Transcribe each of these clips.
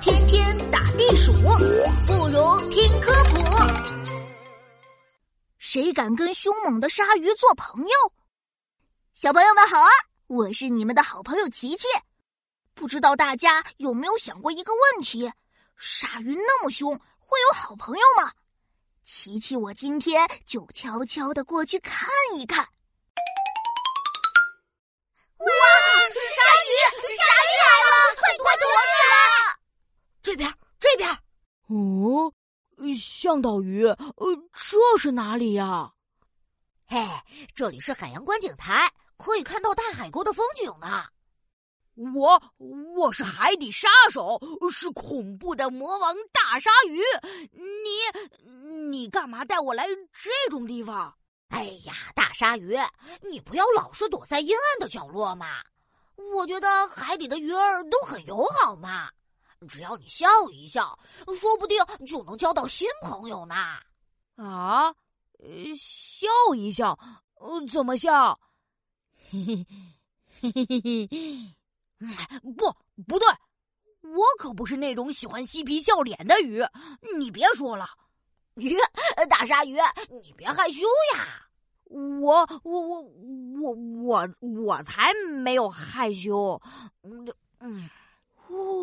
天天打地鼠，不如听科普。谁敢跟凶猛的鲨鱼做朋友？小朋友们好啊，我是你们的好朋友琪琪。不知道大家有没有想过一个问题：鲨鱼那么凶，会有好朋友吗？琪琪，我今天就悄悄的过去看一看。哇，是鲨鱼！鲨鱼来了，快快躲起来！这边，这边。哦，向导鱼，呃，这是哪里呀？嘿，这里是海洋观景台，可以看到大海沟的风景呢。我我是海底杀手，是恐怖的魔王大鲨鱼。你你干嘛带我来这种地方？哎呀，大鲨鱼，你不要老是躲在阴暗的角落嘛！我觉得海底的鱼儿都很友好嘛，只要你笑一笑，说不定就能交到新朋友呢。啊，笑一笑，怎么笑？嘿嘿嘿嘿嘿嘿。不，不对，我可不是那种喜欢嬉皮笑脸的鱼，你别说了。鱼，大鲨鱼，你别害羞呀！我，我，我，我，我，我才没有害羞。嗯，嗯，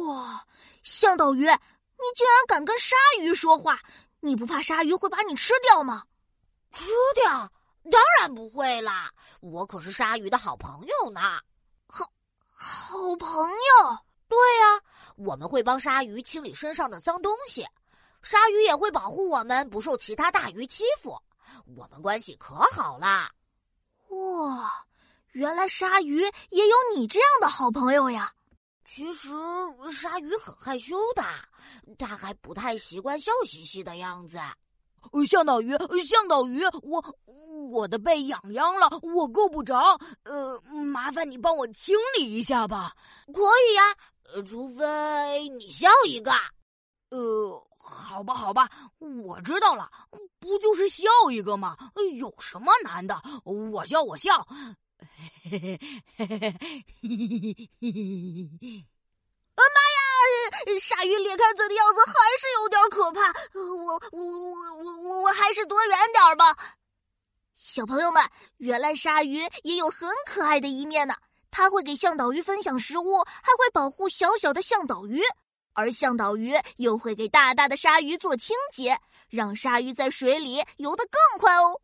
哇，向导鱼，你竟然敢跟鲨鱼说话，你不怕鲨鱼会把你吃掉吗？吃掉？当然不会啦，我可是鲨鱼的好朋友呢。好好朋友，对呀，我们会帮鲨鱼清理身上的脏东西，鲨鱼也会保护我们不受其他大鱼欺负，我们关系可好啦。哇，原来鲨鱼也有你这样的好朋友呀！其实鲨鱼很害羞的，它还不太习惯笑嘻嘻的样子。向导鱼，向导鱼，我我的背痒痒了，我够不着，呃，麻烦你帮我清理一下吧。可以呀，呃，除非你笑一个。呃，好吧，好吧，我知道了，不就是笑一个吗？有什么难的？我笑，我笑。嘿，嘿嘿嘿。妈呀，鲨鱼裂开嘴的样子还是有点可怕。我我我我我还是躲远点吧。小朋友们，原来鲨鱼也有很可爱的一面呢，它会给向导鱼分享食物，还会保护小小的向导鱼，而向导鱼又会给大大的鲨鱼做清洁，让鲨鱼在水里游得更快哦。